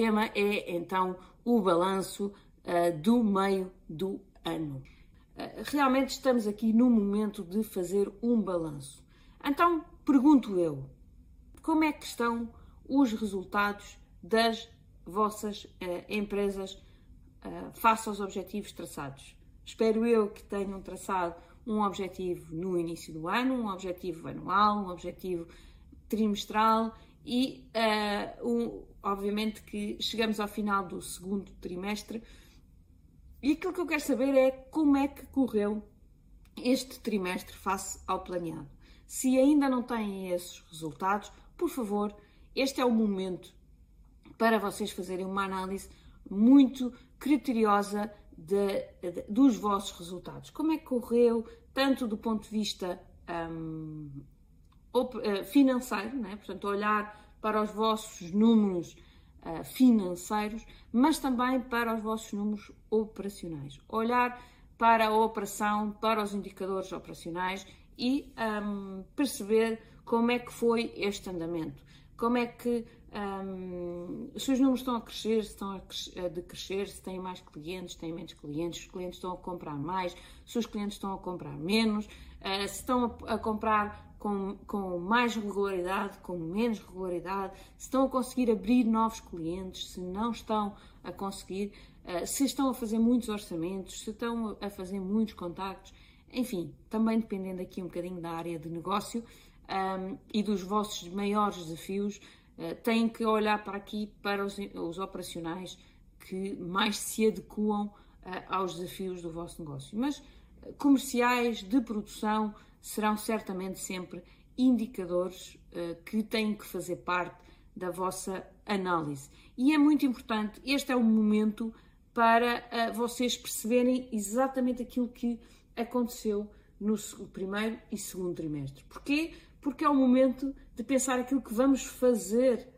tema é então o balanço uh, do meio do ano. Uh, realmente estamos aqui no momento de fazer um balanço. Então pergunto eu: como é que estão os resultados das vossas uh, empresas face aos objetivos traçados? Espero eu que tenham traçado um objetivo no início do ano, um objetivo anual, um objetivo trimestral e, uh, um, obviamente, que chegamos ao final do segundo trimestre e aquilo que eu quero saber é como é que correu este trimestre face ao planeado. Se ainda não têm esses resultados, por favor, este é o momento para vocês fazerem uma análise muito criteriosa de, de, dos vossos resultados. Como é que correu, tanto do ponto de vista um, eh, financeiro, né? portanto, olhar para os vossos números uh, financeiros, mas também para os vossos números operacionais. Olhar para a operação, para os indicadores operacionais e um, perceber como é que foi este andamento. Como é que um, se os números estão a crescer, se estão a decrescer, se têm mais clientes, se têm menos clientes, se os clientes estão a comprar mais, se os clientes estão a comprar menos, uh, se estão a, a comprar com, com, mais regularidade, com menos regularidade, se estão a conseguir abrir novos clientes, se não estão a conseguir, uh, se estão a fazer muitos orçamentos, se estão a fazer muitos contactos, enfim, também dependendo aqui um bocadinho da área de negócio um, e dos vossos maiores desafios, eh, têm que olhar para aqui, para os, os operacionais que mais se adequam uh, aos desafios do vosso negócio. Mas comerciais, de produção, serão certamente sempre indicadores uh, que têm que fazer parte da vossa análise. E é muito importante, este é o momento para vocês perceberem exatamente aquilo que aconteceu no primeiro e segundo trimestre. Porquê? porque é o momento de pensar aquilo que vamos fazer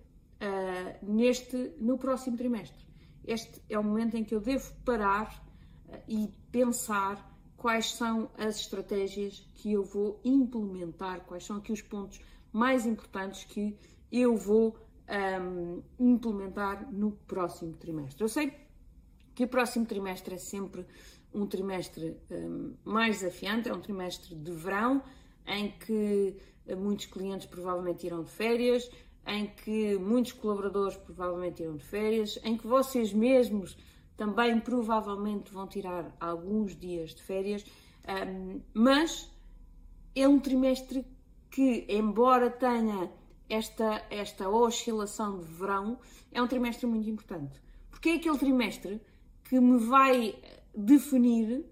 uh, neste, no próximo trimestre. Este é o momento em que eu devo parar uh, e pensar quais são as estratégias que eu vou implementar, quais são aqui os pontos mais importantes que eu vou um, implementar no próximo trimestre. Eu sei que o próximo trimestre é sempre um trimestre um, mais desafiante, é um trimestre de verão em que muitos clientes provavelmente irão de férias, em que muitos colaboradores provavelmente irão de férias, em que vocês mesmos também provavelmente vão tirar alguns dias de férias, mas é um trimestre que, embora tenha esta, esta oscilação de verão, é um trimestre muito importante. Porque é aquele trimestre que me vai definir,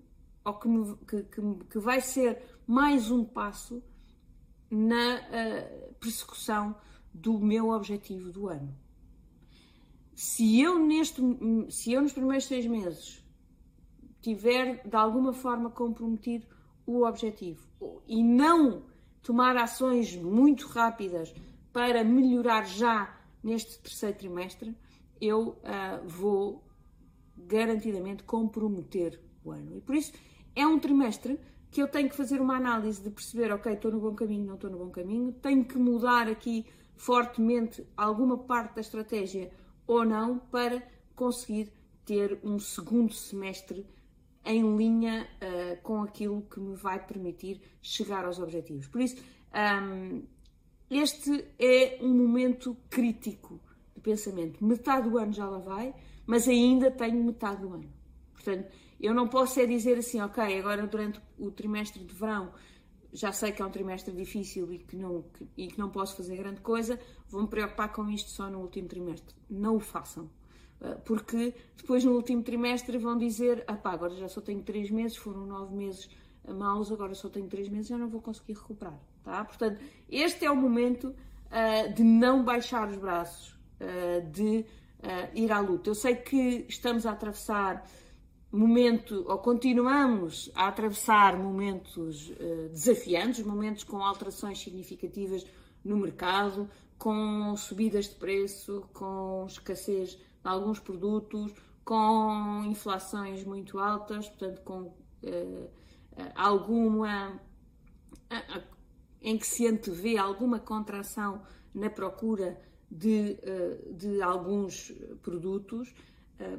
ou que, me, que, que, que vai ser mais um passo na uh, persecução do meu objetivo do ano. Se eu, neste, se eu nos primeiros seis meses tiver de alguma forma comprometido o objetivo e não tomar ações muito rápidas para melhorar já neste terceiro trimestre, eu uh, vou garantidamente comprometer o ano. E por isso é um trimestre que eu tenho que fazer uma análise de perceber, ok, estou no bom caminho, não estou no bom caminho, tenho que mudar aqui fortemente alguma parte da estratégia ou não para conseguir ter um segundo semestre em linha uh, com aquilo que me vai permitir chegar aos objetivos. Por isso, um, este é um momento crítico de pensamento. Metade do ano já lá vai, mas ainda tenho metade do ano. Portanto, eu não posso é dizer assim, ok, agora durante o trimestre de verão já sei que é um trimestre difícil e que não, que, e que não posso fazer grande coisa, vou-me preocupar com isto só no último trimestre. Não o façam. Eh, porque depois no último trimestre vão dizer, ah agora já só tenho três meses, foram nove meses maus, agora só tenho três meses, já não vou conseguir recuperar. Tá? Portanto, este é o momento uh, de não baixar os braços, uh, de uh, ir à luta. Eu sei que estamos a atravessar momento, ou continuamos a atravessar momentos desafiantes, momentos com alterações significativas no mercado, com subidas de preço, com escassez de alguns produtos, com inflações muito altas, portanto, com uh, alguma. Uh, em que se antevê alguma contração na procura de, de alguns produtos,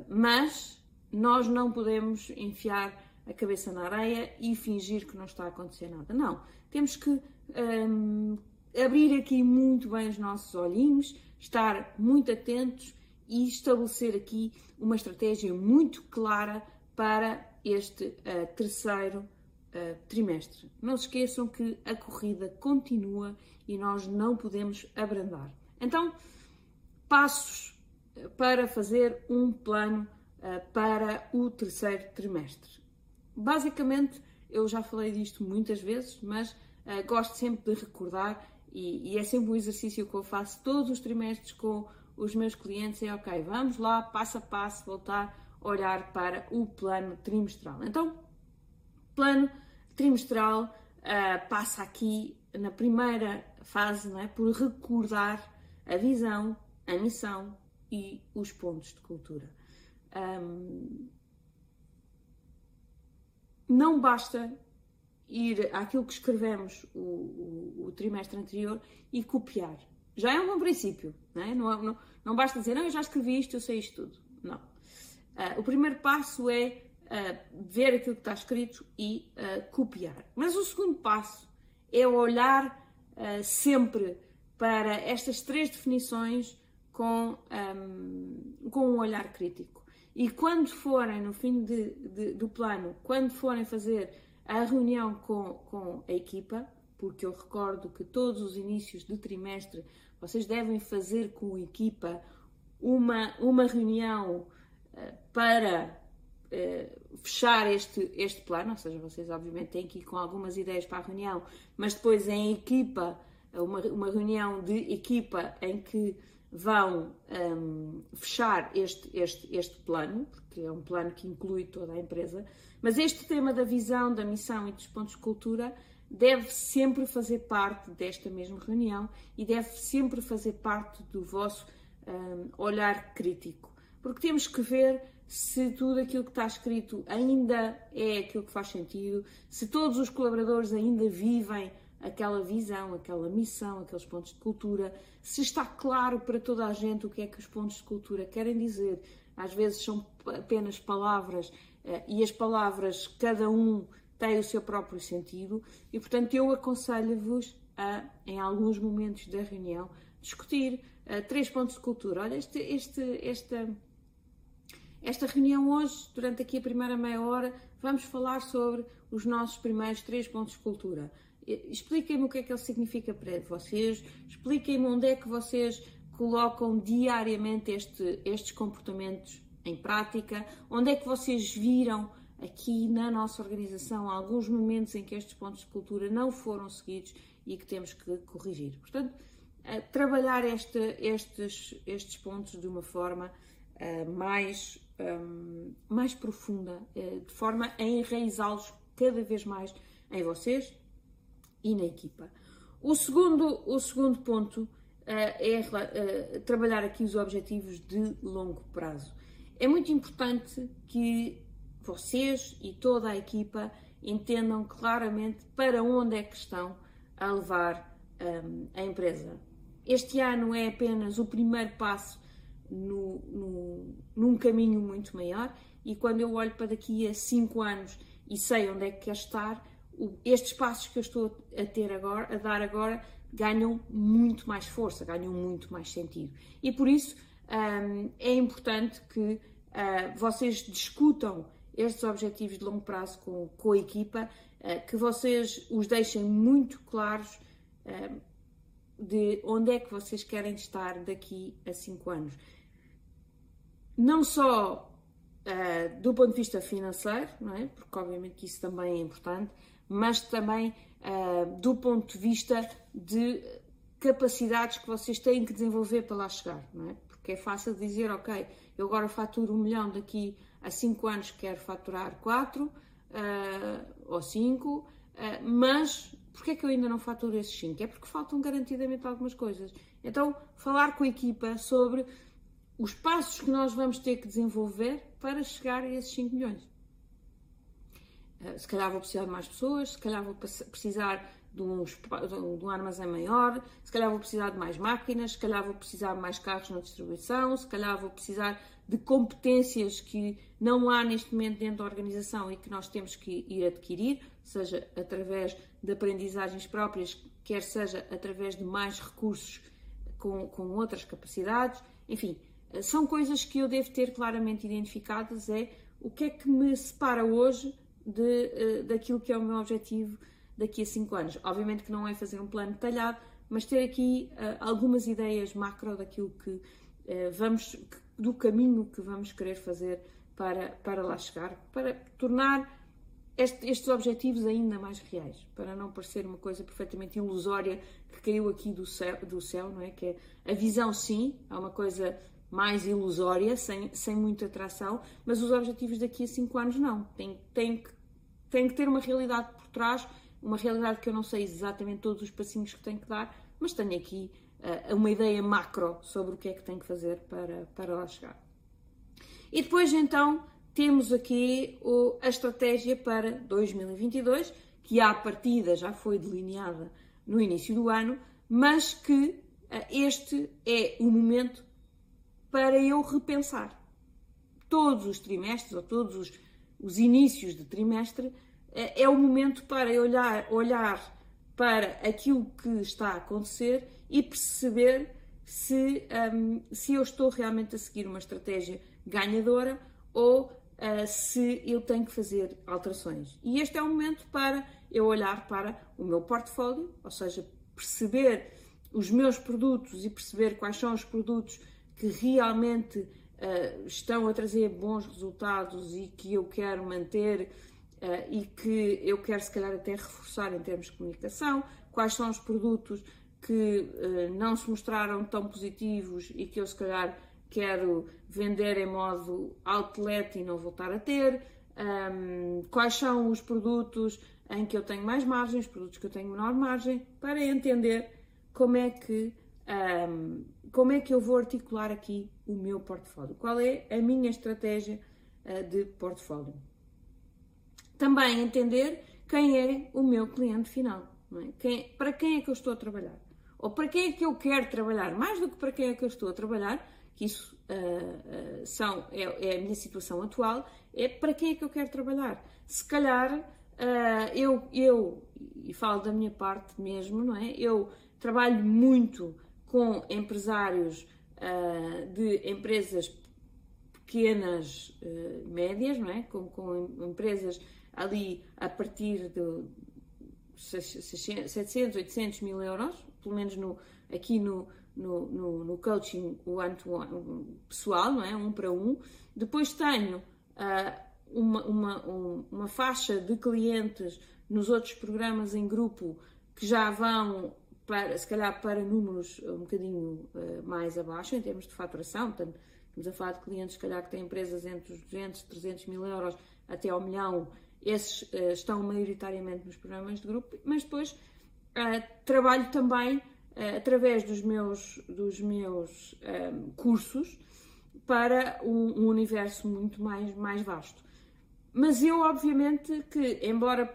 mas nós não podemos enfiar a cabeça na areia e fingir que não está a acontecer nada. Não, temos que um, abrir aqui muito bem os nossos olhinhos, estar muito atentos e estabelecer aqui uma estratégia muito clara para este uh, terceiro uh, trimestre. Não se esqueçam que a corrida continua e nós não podemos abrandar. Então, passos eh, para fazer um plano uh, para o terceiro trimestre. Basicamente, eu já falei disto muitas vezes, mas gosto sempre de recordar e, e, é sempre um exercício que eu faço todos os trimestres com os meus clientes. É ok, vamos lá, passo a passo, voltar a olhar para o plano trimestral. Então, plano trimestral uh, passa aqui na primeira fase é, por recordar a visão, a missão e os pontos de cultura. Um, não basta ir àquilo que escrevemos o, o, o, trimestre anterior e copiar. Já é um bom princípio, não, é? não, não, não basta dizer, não, eu já escrevi isto, eu sei isto tudo. Não. Uh, o primeiro passo é uh, ver aquilo que está escrito e uh, copiar. Mas o segundo passo é olhar sempre para estas três definições com, um, com um olhar crítico. E quando forem, no fim de, de, do plano, quando forem fazer a reunião com, com a equipa, porque eu recordo que todos os inícios do trimestre vocês devem fazer com a equipa uma, uma reunião uh, para uh, fechar este, este plano, ou seja, vocês obviamente têm que ir com algumas ideias para a reunião, mas depois em equipa, uma, uma reunião de equipa em que vão um, fechar este, este, este plano, porque é um plano que inclui toda a empresa, mas este tema da visão, da missão e dos pontos de cultura deve sempre fazer parte desta mesma reunião e deve sempre fazer parte do vosso um, olhar crítico, porque temos que ver se tudo aquilo que está escrito ainda é aquilo que faz sentido, se todos os colaboradores ainda vivem aquela visão, aquela missão, aqueles pontos de cultura, se está claro para toda a gente o que é que os pontos de cultura querem dizer. Às vezes são apenas palavras eh, e as palavras, cada um tem o seu próprio sentido, e portanto eu aconselho-vos a, em alguns momentos da reunião, discutir uh, três pontos de cultura. Olha, este, este, esta, esta reunião hoje, durante aqui a primeira meia hora, vamos falar sobre os nossos primeiros três pontos de cultura. Expliquem-me o que é que ele significa para vocês, expliquem-me onde é que vocês colocam diariamente este, estes comportamentos em prática, onde é que vocês viram aqui na nossa organização alguns momentos em que estes pontos de cultura não foram seguidos e que temos que corrigir. Portanto, eh, trabalhar este, estes, estes pontos de uma forma uh, mais, um, mais profunda, uh, de forma a enraizá-los cada vez mais em vocês e na equipa. O segundo, o segundo ponto uh, é uh, trabalhar aqui os objetivos de longo prazo. É muito importante que vocês e toda a equipa entendam claramente para onde é que estão a levar um, ehm, a empresa. Este ano é apenas o primeiro passo no, no, num caminho muito maior e quando eu olho para daqui a cinco anos e sei onde é que quer estar, estes passos que eu estou a ter agora, a dar agora, ganham muito mais força, ganham muito mais sentido. E por isso um, é importante que uh, vocês discutam estes objetivos de longo prazo com, a equipa, uh, que vocês os deixem muito claros uh, de onde é que vocês querem estar daqui a cinco anos. Não só do ponto de vista financeiro, não é? porque obviamente isso também é importante, mas também uh, do ponto de vista de capacidades que vocês têm que desenvolver para lá chegar, não é? Porque é fácil dizer, ok, eu agora faturo um milhão, daqui a cinco anos quero faturar quatro uh, ou cinco, uh, mas porquê é que eu ainda não faturo esses cinco? É porque faltam garantidamente algumas coisas. Então, falar com a equipa sobre os passos que nós vamos ter que desenvolver para chegar a esses 5 milhões. Eh, se calhar vou precisar de mais pessoas, se calhar vou precisar de um, de um armazém maior, se calhar vou precisar de mais máquinas, se calhar vou precisar de mais carros na distribuição, se calhar vou precisar de competências que não há neste momento dentro da organização e que nós temos que ir adquirir, seja através de aprendizagens próprias, quer seja através de mais recursos com, com outras capacidades, enfim, são coisas que eu devo ter claramente identificadas, é o que é que me separa hoje de, uh, daquilo que é o meu objetivo daqui a 5 anos. Obviamente que não é fazer um plano detalhado, mas ter aqui uh, algumas ideias macro daquilo que uh, vamos, do caminho que vamos querer fazer para, para lá chegar, para tornar este, estes objetivos ainda mais reais, para não parecer uma coisa perfeitamente ilusória que caiu aqui do céu, do céu não é? Que é a visão, sim, é uma coisa mais ilusória, sem, sem muita atração, mas os objetivos daqui a 5 anos não. Tem, tem, que, tem que ter uma realidade por trás, uma realidade que eu não sei exatamente todos os passinhos que tenho que dar, mas tenho aqui uh, uma ideia macro sobre o que é que tenho que fazer para, para lá chegar. E depois então temos aqui o, a estratégia para 2022, que à partida já foi delineada no início do ano, mas que uh, este é o momento para eu repensar. Todos os trimestres ou todos os, os inícios de trimestre é, é o momento para eu olhar, olhar para aquilo que está a acontecer e perceber se, um, se eu estou realmente a seguir uma estratégia ganhadora ou uh, se eu tenho que fazer alterações. E este é o momento para eu olhar para o meu portfólio, ou seja, perceber os meus produtos e perceber quais são os produtos que realmente uh, estão a trazer bons resultados e que eu quero manter uh, e que eu quero se calhar até reforçar em termos de comunicação, quais são os produtos que uh, não se mostraram tão positivos e que eu se calhar quero vender em modo outlet e não voltar a ter, um, quais são os produtos em que eu tenho mais margem, os produtos que eu tenho menor margem, para entender como é que um, como é que eu vou articular aqui o meu portfólio? Qual é a minha estratégia uh, de portfólio? Também entender quem é o meu cliente final. É? Quem, para quem é que eu estou a trabalhar? Ou para quem é que eu quero trabalhar? Mais do que para quem é que eu estou a trabalhar, que isso uh, uh, são, é, é, a minha situação atual, é para quem é que eu quero trabalhar. Se calhar eu, eu, e falo da minha parte mesmo, não é? Eu trabalho muito com empresários uh, de empresas pequenas, uh, médias, não é? Com, com, empresas ali a partir de 700, 800 mil euros, pelo menos no, aqui no, no, no, no coaching one to one, pessoal, não é? Um para um. Depois tenho uh, uma, uma, um, uma faixa de clientes nos outros programas em grupo que já vão para, se calhar para números um bocadinho uh, mais abaixo, em termos de faturação, portanto, estamos a falar de clientes, se calhar, que têm empresas entre os 200, 300 mil euros até ao milhão, esses uh, estão maioritariamente nos programas de grupo, mas depois uh, trabalho também através dos meus, dos meus um, cursos para um, um, universo muito mais, mais vasto. Mas eu, obviamente, que embora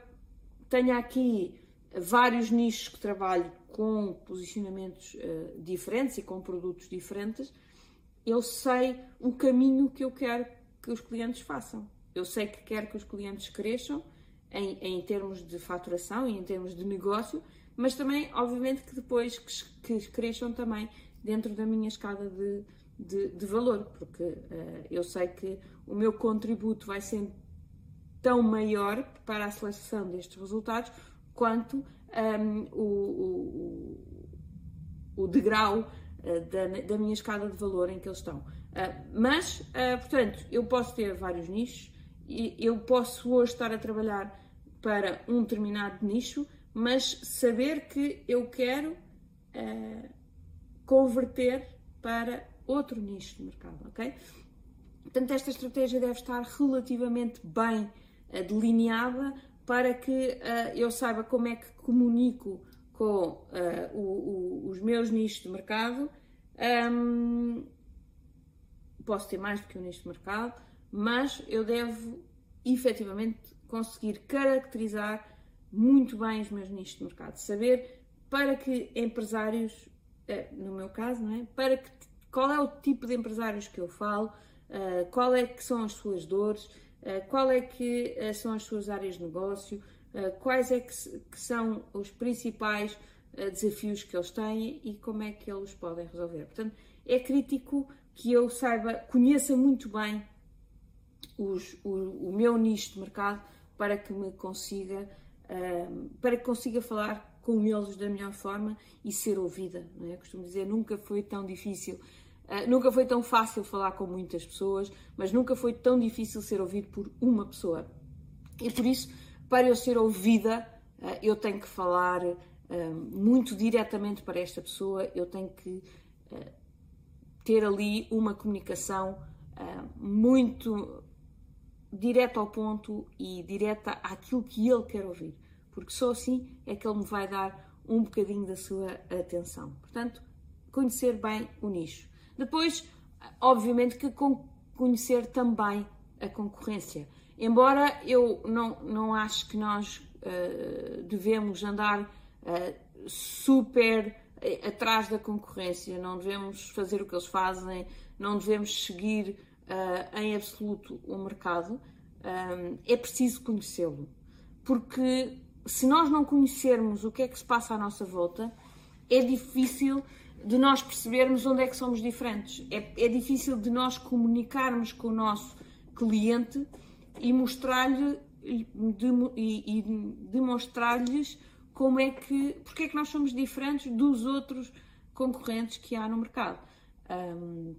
tenha aqui vários nichos que trabalho com posicionamentos uh, diferentes e com produtos diferentes, eu sei o caminho que eu quero que os clientes façam. Eu sei que quero que os clientes cresçam em, em termos de faturação e em termos de negócio, mas também, obviamente, que depois que, que cresçam também dentro da minha escada de, de, de valor, porque uh, eu sei que o meu contributo vai ser tão maior para a seleção destes resultados quanto um, o, o, o, degrau uh, da, da, minha escada de valor em que eles estão. Uh, mas, uh, portanto, eu posso ter vários nichos e eu posso hoje estar a trabalhar para um determinado nicho, mas saber que eu quero converter para outro nicho de mercado, ok? Portanto, esta estratégia deve estar relativamente bem delineada para que uh, eu saiba como é que comunico com uh, o, o, os meus nichos de mercado. Um, posso ter mais do que um nicho de mercado, mas eu devo efetivamente conseguir caracterizar muito bem os meus nichos de mercado, saber para que empresários, eh, no meu caso, não é? Para que, qual é o tipo de empresários que eu falo, qual é que são as suas dores, qual é que são as suas áreas de negócio, quais é que são os principais desafios que eles têm e como é que eles podem resolver. Portanto, é crítico que eu saiba, conheça muito bem os, o, o, meu nicho de mercado para que me consiga, um, para que consiga falar com eles da melhor forma e ser ouvida. Não é? Costumo dizer, nunca foi tão difícil, uh, nunca foi tão fácil falar com muitas pessoas, mas nunca foi tão difícil ser ouvido por uma pessoa. E por isso, para eu ser ouvida, uh, eu tenho que falar uh, muito diretamente para esta pessoa, eu tenho que ter ali uma comunicação muito direta ao ponto e direta àquilo que ele quer ouvir, porque só assim é que ele me vai dar um bocadinho da sua atenção. Portanto, conhecer bem o nicho. Depois, obviamente que conhecer também a concorrência. Embora eu não, não acho que nós uh, devemos andar uh, super uh, atrás da concorrência, não devemos fazer o que eles fazem, não devemos seguir uh, em absoluto o mercado, um, é preciso conhecê-lo. Porque se nós não conhecermos o que é que se passa à nossa volta, é difícil de nós percebermos onde é que somos diferentes. É, é difícil de nós comunicarmos com o nosso cliente e mostrar-lhe e, e demonstrar-lhes como é que, porque é que nós somos diferentes dos outros concorrentes que há no mercado. Um,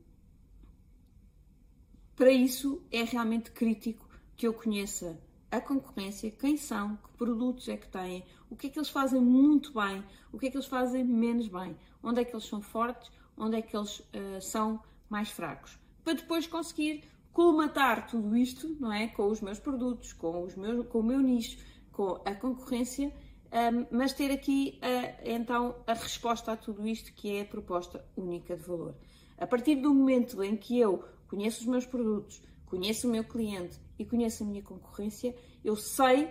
para isso, é realmente crítico que eu conheça a concorrência, quem são, que produtos é que têm, o que é que eles fazem muito bem, o que é que eles fazem menos bem, onde é que eles são fortes, onde é que eles uh, são mais fracos. Para depois conseguir colmatar tudo isto, não é? Com os meus produtos, com, os meus, com o meu nicho, com a concorrência, um, ehm, mas ter aqui uh, então a resposta a tudo isto que é a proposta única de valor. A partir do momento em que eu conheço os meus produtos, conheço o meu cliente e conheço a minha concorrência, eu sei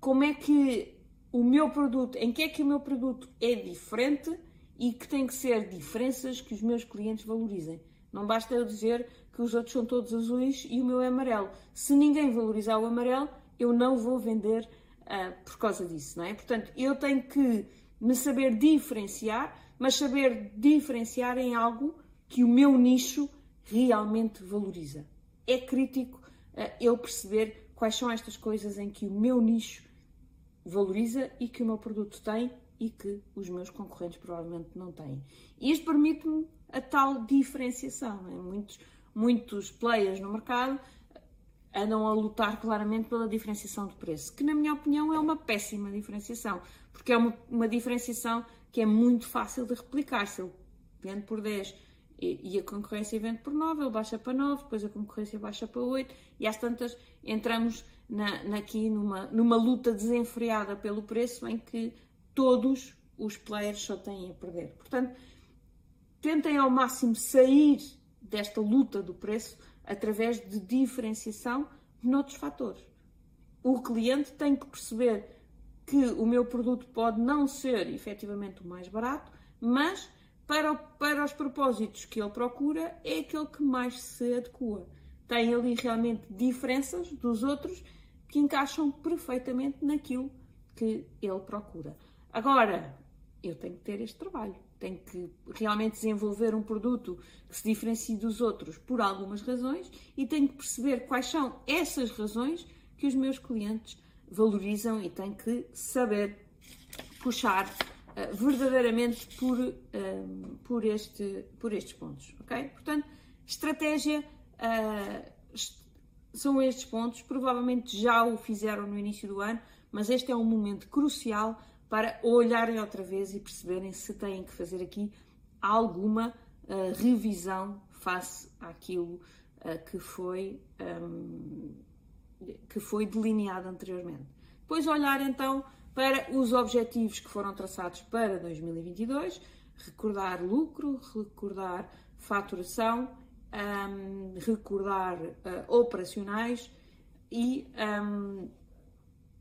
como é que o meu produto, em que é que o meu produto é diferente e que tem que ser diferenças que os meus clientes valorizem. Não basta eu dizer que os outros são todos azuis e o meu é amarelo. Se ninguém valorizar o amarelo, eu não vou vender uh, por causa disso, não é? Portanto, eu tenho que me saber diferenciar, mas saber diferenciar em algo que o meu nicho realmente valoriza. É crítico uh, eu perceber quais são estas coisas em que o meu nicho valoriza e que o meu produto tem e que os meus concorrentes provavelmente não têm. E isto permite-me a tal diferenciação. É? Muitos, muitos players no mercado andam a lutar claramente pela diferenciação de preço, que na minha opinião é uma péssima diferenciação, porque é uma, uma diferenciação que é muito fácil de replicar. Se eu vendo por 10 e, a concorrência vende por 9, ele baixa para 9, depois a concorrência baixa para 8 e às tantas entramos na, na, aqui numa, numa luta desenfreada pelo preço em que todos os players só têm a perder. Portanto, tentem ao máximo sair desta luta do preço através de diferenciação noutros fatores. O cliente tem que perceber que o meu produto pode não ser efetivamente o mais barato, mas para, para os propósitos que ele procura, é aquele que mais se adequa. Tem ali realmente diferenças dos outros que encaixam perfeitamente naquilo que ele procura. Agora, eu tenho que ter este trabalho, tenho que realmente desenvolver um produto que se diferencie dos outros por algumas razões e tenho que perceber quais são essas razões que os meus clientes valorizam e tenho que saber puxar eh, verdadeiramente por, uh, por, este, por estes pontos, ok? Portanto, estratégia uh, são estes pontos, provavelmente já o fizeram no início do ano, mas este é um momento crucial para olharem outra vez e perceberem se têm que fazer aqui alguma uh, revisão face àquilo que, foi, um, que foi delineado anteriormente. Depois olhar então para os objetivos que foram traçados para 2022, recordar lucro, recordar faturação, um, recordar uh, operacionais e um,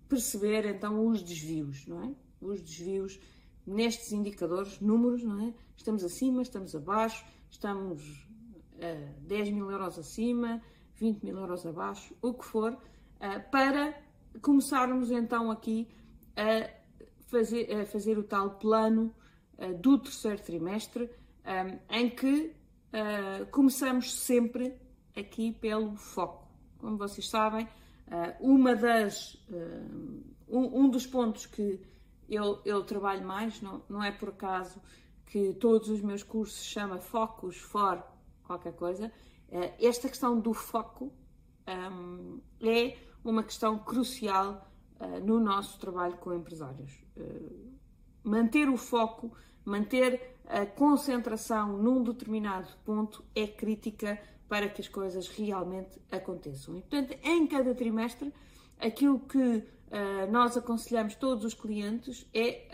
perceber então os desvios, não é? Os desvios nestes indicadores, números, não é? Estamos acima, estamos abaixo, estamos uh, 10 mil euros acima, 20 mil euros abaixo, o que for, uh, para começarmos então aqui a fazer, a fazer o tal plano uh, do terceiro trimestre, um, em que uh, começamos sempre aqui pelo foco. Como vocês sabem, uma das, um, um dos pontos que eu, eu trabalho mais, não, não é por acaso que todos os meus cursos se chama Focus for qualquer coisa. Eh, esta questão do foco um, é uma questão crucial uh, no nosso trabalho com empresários. Uh, manter o foco, manter a concentração num determinado ponto é crítica para que as coisas realmente aconteçam. E, portanto, em cada trimestre, aquilo que uh, nós aconselhamos todos os clientes é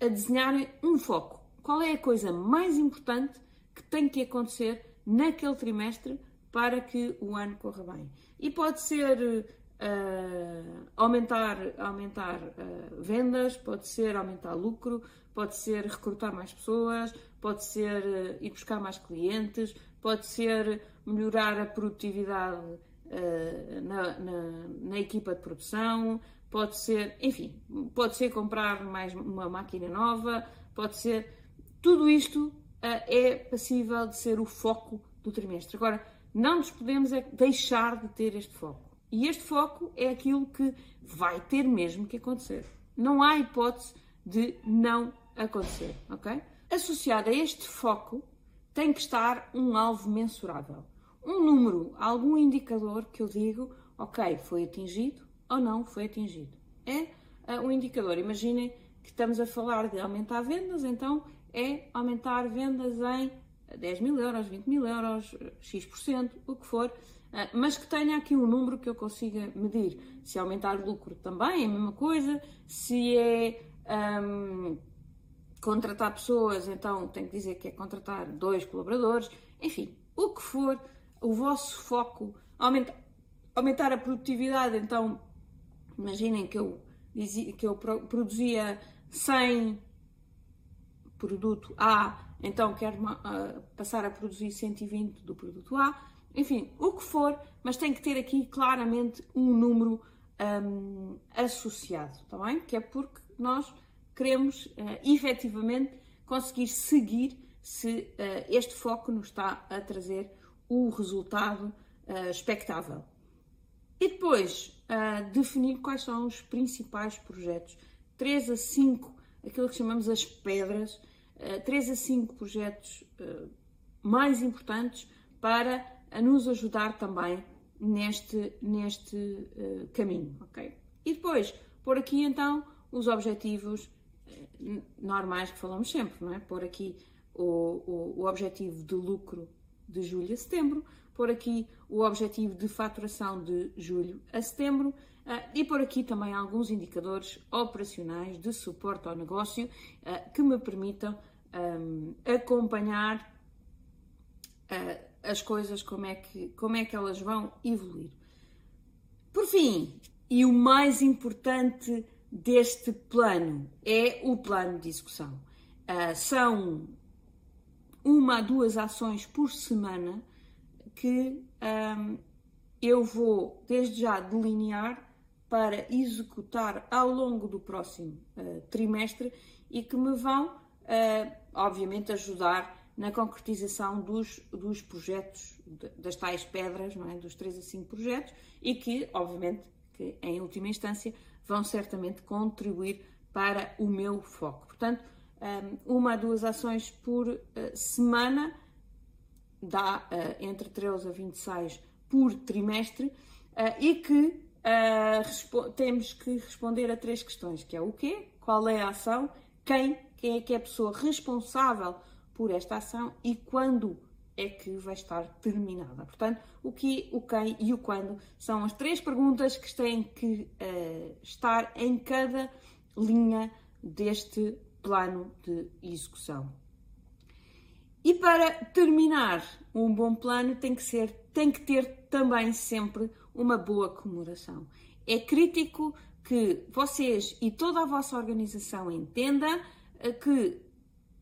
a, a desenharem um foco. Qual é a coisa mais importante que tem que acontecer naquele trimestre para que o ano corra bem? E pode ser uh, aumentar, aumentar uh, vendas, pode ser aumentar lucro, pode ser recrutar mais pessoas, pode ser ir buscar mais clientes, pode ser melhorar a produtividade uh, na, na, na, equipa de produção, pode ser, enfim, pode ser comprar mais uma máquina nova, pode ser. Tudo isto uh, é passível de ser o foco do trimestre. Agora, não nos podemos é deixar de ter este foco. E este foco é aquilo que vai ter mesmo que acontecer. Não há hipótese de não acontecer, ok? Associado a este foco tem que estar um alvo mensurável um número, algum indicador que eu digo, ok, foi atingido ou não foi atingido. É uh, um indicador. Imaginem que estamos a falar de aumentar vendas, então é aumentar vendas em 10 mil euros, 20 mil euros, X%, o que for, mas que tenha aqui um número que eu consiga medir. Se aumentar o lucro também é a mesma coisa, se é. Um, contratar pessoas, então tem que dizer que é contratar dois colaboradores, enfim, o que for, o vosso foco, aumenta, aumentar a produtividade. Então, imaginem que eu, que eu produzia 100 produto A, então quero uh, passar a produzir 120 do produto A. Enfim, o que for, mas tem que ter aqui claramente um número um, associado, está bem? Que é porque nós queremos uh, efetivamente conseguir seguir se uh, este foco nos está a trazer o resultado uh, expectável. E depois, uh, definir quais são os principais projetos. 3 a 5, aquilo que chamamos as pedras, uh, 3 a 5 projetos uh, mais importantes para nos ajudar também neste, neste uh, caminho. Okay? E depois, por aqui então os objetivos normais que falamos sempre, não é? Pôr aqui o, o, o objetivo de lucro de julho a setembro, por aqui o objetivo de faturação de julho a setembro uh, e por aqui também alguns indicadores operacionais de suporte ao negócio uh, que me permitam um, acompanhar uh, as coisas, como é, que, como é que elas vão evoluir. Por fim, e o mais importante deste plano é o plano de execução. são uma a duas ações por semana que um, eu vou desde já delinear para executar ao longo do próximo uh, trimestre e que me vão, uh, obviamente, ajudar na concretização dos, dos projetos, das tais pedras, não é? dos 3 a 5 projetos, e que, obviamente, que em última instância, vão certamente contribuir para o meu foco. Portanto, uma a duas ações por uh, semana, dá uh, entre 13 a 26 por trimestre, uh, e que temos que responder a três questões, que é o quê, qual é a ação, quem, quem é que é a pessoa responsável por esta ação e quando é que vai estar terminada. Portanto, o que, o quem e o quando são as três perguntas que têm que estar em cada linha deste plano de execução. E para terminar, um bom plano tem que ser, tem que ter também sempre uma boa comemoração. é crítico que vocês e toda a vossa organização entenda eh, que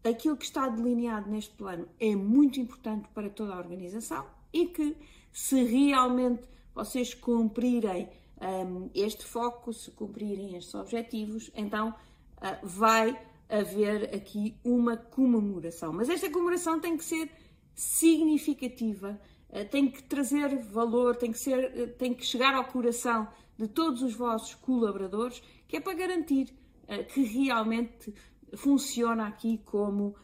aquilo que está delineado neste plano é muito importante para toda a organização e que se realmente vocês cumprirem um, este foco, se cumprirem estes objetivos, então uh, vai haver aqui uma comemoração. Mas esta comemoração tem que ser significativa, uh, tem que trazer valor, tem que, ser, uh, tem que chegar ao coração de todos os vossos colaboradores, que é para garantir que realmente funciona aqui como,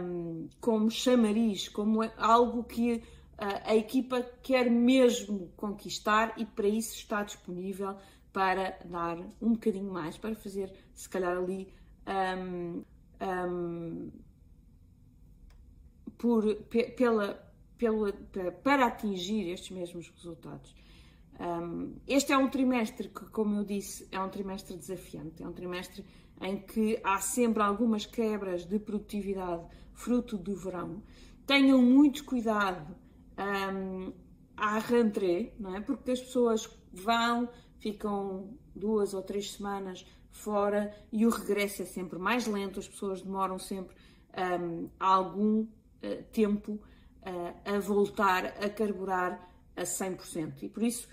um, como chamariz, como algo que a equipa quer mesmo conquistar e para isso está disponível para dar um bocadinho mais, para fazer se calhar ali um, um, por, pela, pela, para atingir estes mesmos resultados. Um, este é um trimestre que, como eu disse, é um trimestre desafiante, é um trimestre em que há sempre algumas quebras de produtividade fruto do verão. Tenham muito cuidado um, à rentrée, não é? Porque as pessoas vão, ficam duas ou três semanas fora e o regresso é sempre mais lento, as pessoas demoram sempre um, algum uh, tempo uh, a voltar a carburar a 100%. E por isso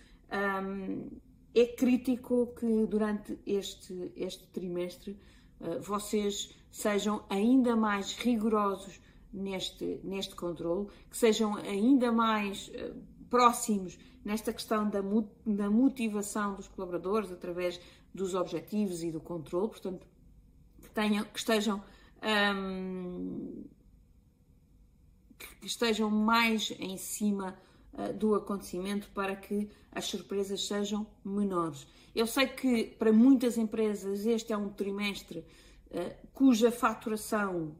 um, é crítico que durante este, este trimestre uh, vocês sejam ainda mais rigorosos neste, neste controle, que sejam ainda mais uh, próximos nesta questão da, da motivação dos colaboradores através dos objetivos e do controle, portanto, que, tenham, que estejam um, que estejam mais em cima do acontecimento para que as surpresas sejam menores. Eu sei que para muitas empresas este é um trimestre uh, cuja faturação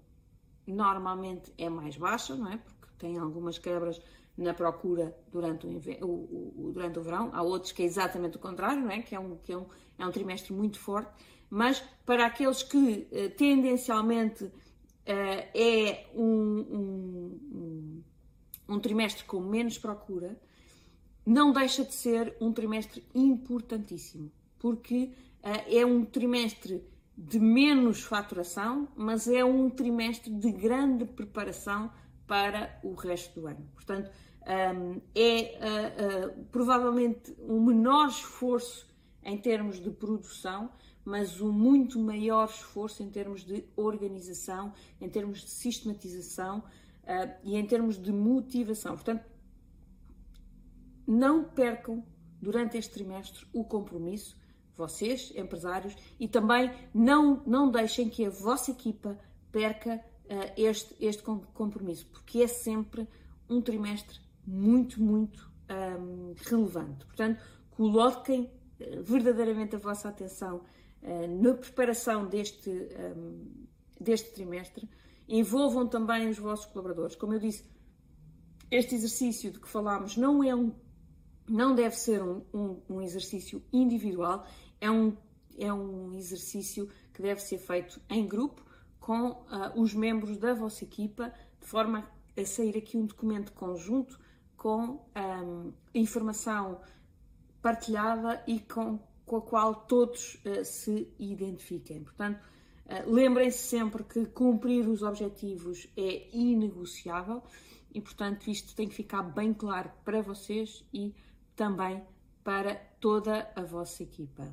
normalmente é mais baixa, não é? Porque tem algumas quebras na procura durante o, o, o, durante o verão, há outros que é exatamente o contrário, não é? Que é um, que é um, é um trimestre muito forte, mas para aqueles que uh, tendencialmente uh, é um, um, um, trimestre com menos procura, não deixa de ser um trimestre importantíssimo, porque uh, é um trimestre de menos faturação, mas é um trimestre de grande preparação para o resto do ano. Portanto, é uh, uh, provavelmente um menor esforço em termos de produção, mas um muito maior esforço em termos de organização, em termos de sistematização uh, e em termos de motivação. Portanto, não percam durante este trimestre o compromisso vocês, empresários, e também não, não deixem que a vossa equipa perca uh, este, este compromisso, porque é sempre um trimestre muito, muito um, relevante. Portanto, coloquem verdadeiramente a vossa atenção uh, na preparação deste, um, deste trimestre, envolvam também os vossos colaboradores. Como eu disse, este exercício de que falámos não é um não deve ser um, um, um, exercício individual, é um, é um exercício que deve ser feito em grupo com uh, os membros da vossa equipa, de forma a sair aqui um documento conjunto com um, informação partilhada e com, com a qual todos uh, se identifiquem. Portanto, lembrem-se sempre que cumprir os objetivos é inegociável e, portanto, isto tem que ficar bem claro para vocês e também para toda a vossa equipa.